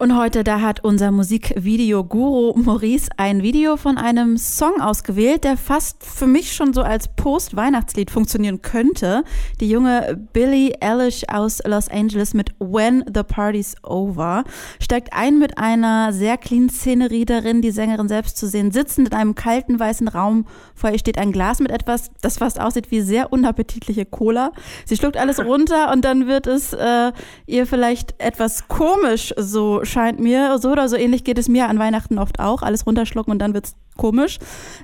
Und heute, da hat unser Musikvideo-Guru Maurice ein Video von einem Song ausgewählt, der fast für mich schon so als Post-Weihnachtslied funktionieren könnte. Die junge Billie Eilish aus Los Angeles mit When the Party's Over steigt ein mit einer sehr clean Szenerie darin, die Sängerin selbst zu sehen, sitzend in einem kalten weißen Raum. Vor ihr steht ein Glas mit etwas, das fast aussieht wie sehr unappetitliche Cola. Sie schluckt alles runter und dann wird es äh, ihr vielleicht etwas komisch so scheint mir. So oder so ähnlich geht es mir an Weihnachten oft auch. Alles runterschlucken und dann wird es komisch.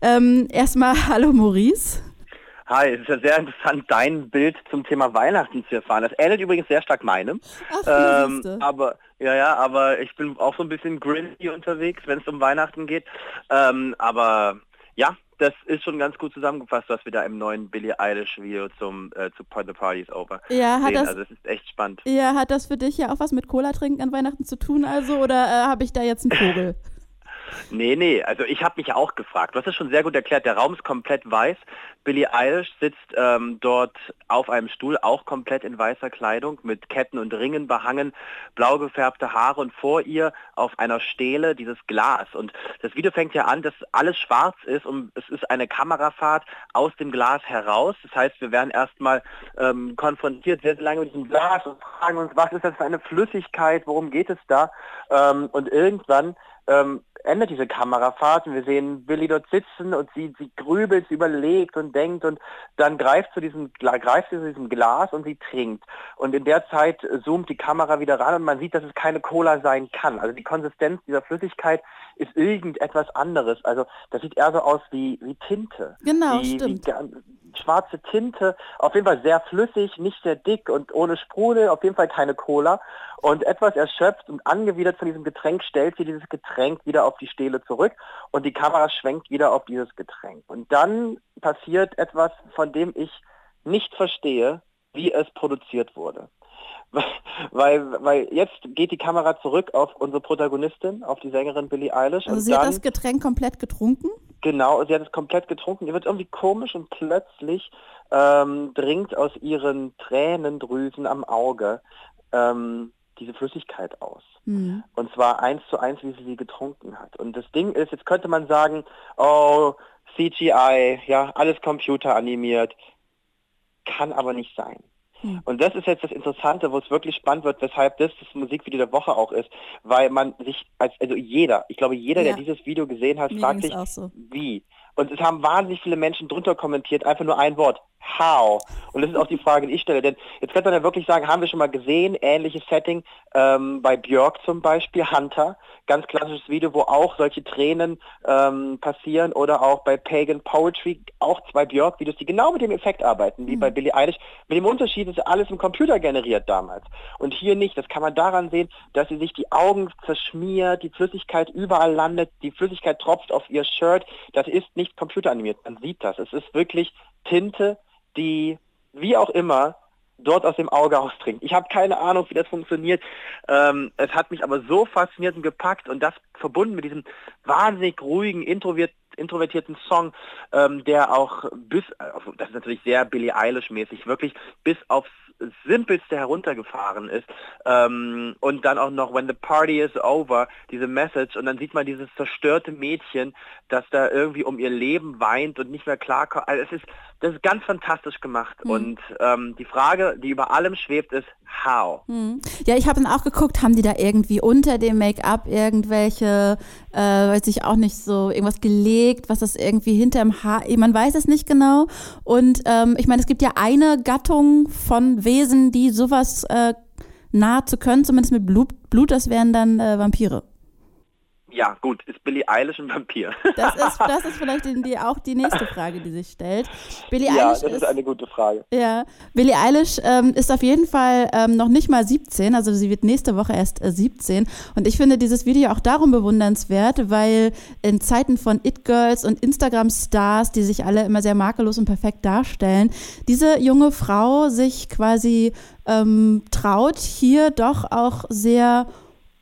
Ähm, erstmal hallo Maurice. Hi, es ist ja sehr interessant, dein Bild zum Thema Weihnachten zu erfahren. Das ähnelt übrigens sehr stark meinem. Ach, ähm, aber ja, ja, aber ich bin auch so ein bisschen grindy unterwegs, wenn es um Weihnachten geht. Ähm, aber ja, das ist schon ganz gut zusammengefasst, was wir da im neuen Billie Eilish Video zum äh, zu Point the Party is Over ja, hat sehen. Das, also es ist echt spannend. Ja, hat das für dich ja auch was mit Cola trinken an Weihnachten zu tun also oder äh, habe ich da jetzt einen Vogel? Nee, nee, also ich habe mich auch gefragt. Du hast es schon sehr gut erklärt, der Raum ist komplett weiß. Billie Eilish sitzt ähm, dort auf einem Stuhl, auch komplett in weißer Kleidung, mit Ketten und Ringen behangen, blau gefärbte Haare und vor ihr auf einer Stele dieses Glas. Und das Video fängt ja an, dass alles schwarz ist und es ist eine Kamerafahrt aus dem Glas heraus. Das heißt, wir werden erstmal ähm, konfrontiert sehr, sehr lange mit diesem Glas und fragen uns, was ist das für eine Flüssigkeit, worum geht es da? Ähm, und irgendwann ähm, endet diese Kamerafahrt und wir sehen Billy dort sitzen und sie, sie grübelt, sie überlegt und denkt und dann greift zu diesem, greift sie zu diesem Glas und sie trinkt. Und in der Zeit zoomt die Kamera wieder ran und man sieht, dass es keine Cola sein kann. Also die Konsistenz dieser Flüssigkeit ist irgendetwas anderes. Also das sieht eher so aus wie, wie Tinte. Genau, wie, stimmt. Wie schwarze Tinte, auf jeden Fall sehr flüssig, nicht sehr dick und ohne Sprudel, auf jeden Fall keine Cola. Und etwas erschöpft und angewidert von diesem Getränk stellt sie dieses Getränk wieder auf die Stele zurück und die Kamera schwenkt wieder auf dieses Getränk. Und dann passiert etwas, von dem ich nicht verstehe, wie es produziert wurde. weil, weil jetzt geht die Kamera zurück auf unsere Protagonistin, auf die Sängerin Billie Eilish. Also sie dann, hat das Getränk komplett getrunken? Genau, sie hat es komplett getrunken. Ihr wird irgendwie komisch und plötzlich ähm, dringt aus ihren Tränendrüsen am Auge ähm, diese Flüssigkeit aus. Mhm. Und zwar eins zu eins, wie sie sie getrunken hat. Und das Ding ist, jetzt könnte man sagen, oh, CGI, ja, alles computeranimiert. Kann aber nicht sein. Mhm. Und das ist jetzt das Interessante, wo es wirklich spannend wird, weshalb das das Musikvideo der Woche auch ist, weil man sich als also jeder, ich glaube jeder, ja. der dieses Video gesehen hat, Mir fragt sich, so. wie. Und es haben wahnsinnig viele Menschen drunter kommentiert, einfach nur ein Wort, how? Und das ist auch die Frage, die ich stelle. Denn jetzt könnte man ja wirklich sagen, haben wir schon mal gesehen, ähnliches Setting ähm, bei Björk zum Beispiel, Hunter, ganz klassisches Video, wo auch solche Tränen ähm, passieren oder auch bei Pagan Poetry, auch zwei Björk-Videos, die genau mit dem Effekt arbeiten, wie mhm. bei Billie Eilish. Mit dem Unterschied ist alles im Computer generiert damals. Und hier nicht. Das kann man daran sehen, dass sie sich die Augen zerschmiert, die Flüssigkeit überall landet, die Flüssigkeit tropft auf ihr Shirt. Das ist nicht computeranimiert. Man sieht das. Es ist wirklich Tinte, die wie auch immer dort aus dem Auge austrinkt. Ich habe keine Ahnung, wie das funktioniert. Ähm, es hat mich aber so fasziniert und gepackt und das verbunden mit diesem wahnsinnig ruhigen, introvert, introvertierten Song, ähm, der auch bis, also das ist natürlich sehr Billie Eilish-mäßig, wirklich bis aufs Simpelste heruntergefahren ist. Ähm, und dann auch noch When the Party is Over, diese Message. Und dann sieht man dieses zerstörte Mädchen, das da irgendwie um ihr Leben weint und nicht mehr klarkommt. Also es ist, das ist ganz fantastisch gemacht. Mhm. Und ähm, die Frage, die über allem schwebt, ist how. Mhm. Ja, ich habe dann auch geguckt, haben die da irgendwie unter dem Make-up irgendwelche, äh, weiß ich auch nicht so, irgendwas gelegt, was das irgendwie hinterm Haar, man weiß es nicht genau. Und ähm, ich meine, es gibt ja eine Gattung von Wesen, die sowas äh, nahe zu können, zumindest mit Blut, Blut das wären dann äh, Vampire. Ja, gut, ist Billie Eilish ein Vampir? Das ist, das ist vielleicht die, auch die nächste Frage, die sich stellt. Billie ja, Eilish das ist, ist, eine gute Frage. Ja, Billie Eilish ähm, ist auf jeden Fall ähm, noch nicht mal 17, also sie wird nächste Woche erst äh, 17. Und ich finde dieses Video auch darum bewundernswert, weil in Zeiten von It-Girls und Instagram-Stars, die sich alle immer sehr makellos und perfekt darstellen, diese junge Frau sich quasi ähm, traut, hier doch auch sehr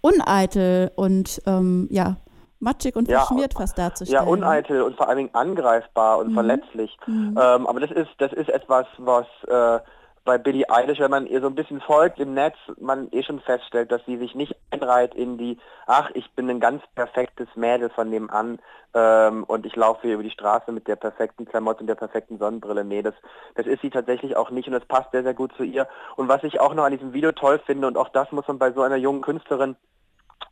uneitel und ähm, ja, matschig und ja, verschmiert fast darzustellen. Ja, uneitel und vor allen Dingen angreifbar und mhm. verletzlich. Mhm. Ähm, aber das ist, das ist etwas, was, äh, bei Billie Eilish, wenn man ihr so ein bisschen folgt im Netz, man eh schon feststellt, dass sie sich nicht einreiht in die, ach, ich bin ein ganz perfektes Mädel von nebenan ähm, und ich laufe hier über die Straße mit der perfekten Klamotte und der perfekten Sonnenbrille. Nee, das, das ist sie tatsächlich auch nicht und das passt sehr, sehr gut zu ihr. Und was ich auch noch an diesem Video toll finde, und auch das muss man bei so einer jungen Künstlerin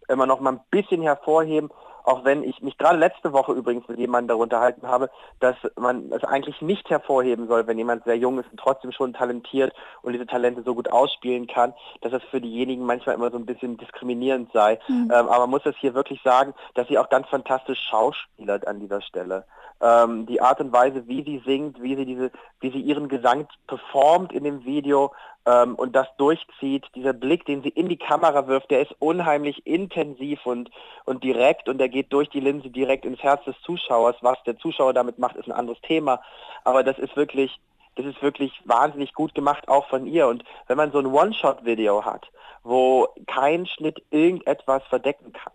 immer noch mal ein bisschen hervorheben, auch wenn ich mich gerade letzte Woche übrigens mit jemandem darüber unterhalten habe, dass man es eigentlich nicht hervorheben soll, wenn jemand sehr jung ist und trotzdem schon talentiert und diese Talente so gut ausspielen kann, dass das für diejenigen manchmal immer so ein bisschen diskriminierend sei. Mhm. Ähm, aber man muss es hier wirklich sagen, dass sie auch ganz fantastisch schauspielert an dieser Stelle. Ähm, die Art und Weise, wie sie singt, wie sie diese, wie sie ihren Gesang performt in dem Video, ähm, und das durchzieht, dieser Blick, den sie in die Kamera wirft, der ist unheimlich intensiv und, und direkt und der geht durch die Linse direkt ins Herz des Zuschauers. Was der Zuschauer damit macht, ist ein anderes Thema. Aber das ist wirklich, das ist wirklich wahnsinnig gut gemacht, auch von ihr. Und wenn man so ein One-Shot-Video hat, wo kein Schnitt irgendetwas verdecken kann,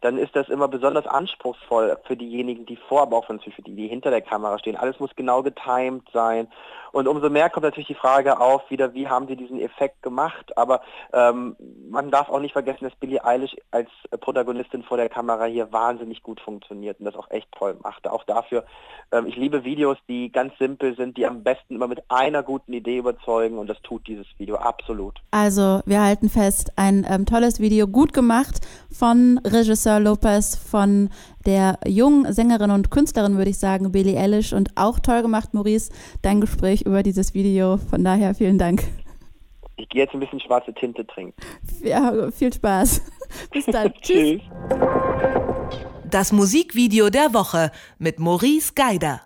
dann ist das immer besonders anspruchsvoll für diejenigen, die vor, aber auch für die, die hinter der Kamera stehen. Alles muss genau getimed sein. Und umso mehr kommt natürlich die Frage auf, wieder, wie haben sie diesen Effekt gemacht? Aber ähm, man darf auch nicht vergessen, dass Billie Eilish als Protagonistin vor der Kamera hier wahnsinnig gut funktioniert und das auch echt toll macht. Auch dafür, ähm, ich liebe Videos, die ganz simpel sind, die am besten immer mit einer guten Idee überzeugen und das tut dieses Video absolut. Also wir halten fest, ein ähm, tolles Video, gut gemacht von Regisseur Lopez, von der jungen Sängerin und Künstlerin, würde ich sagen, Billie Eilish und auch toll gemacht, Maurice, dein Gespräch über dieses Video. Von daher vielen Dank. Ich gehe jetzt ein bisschen schwarze Tinte trinken. Ja, viel Spaß. Bis dann. Tschüss. Das Musikvideo der Woche mit Maurice Geider.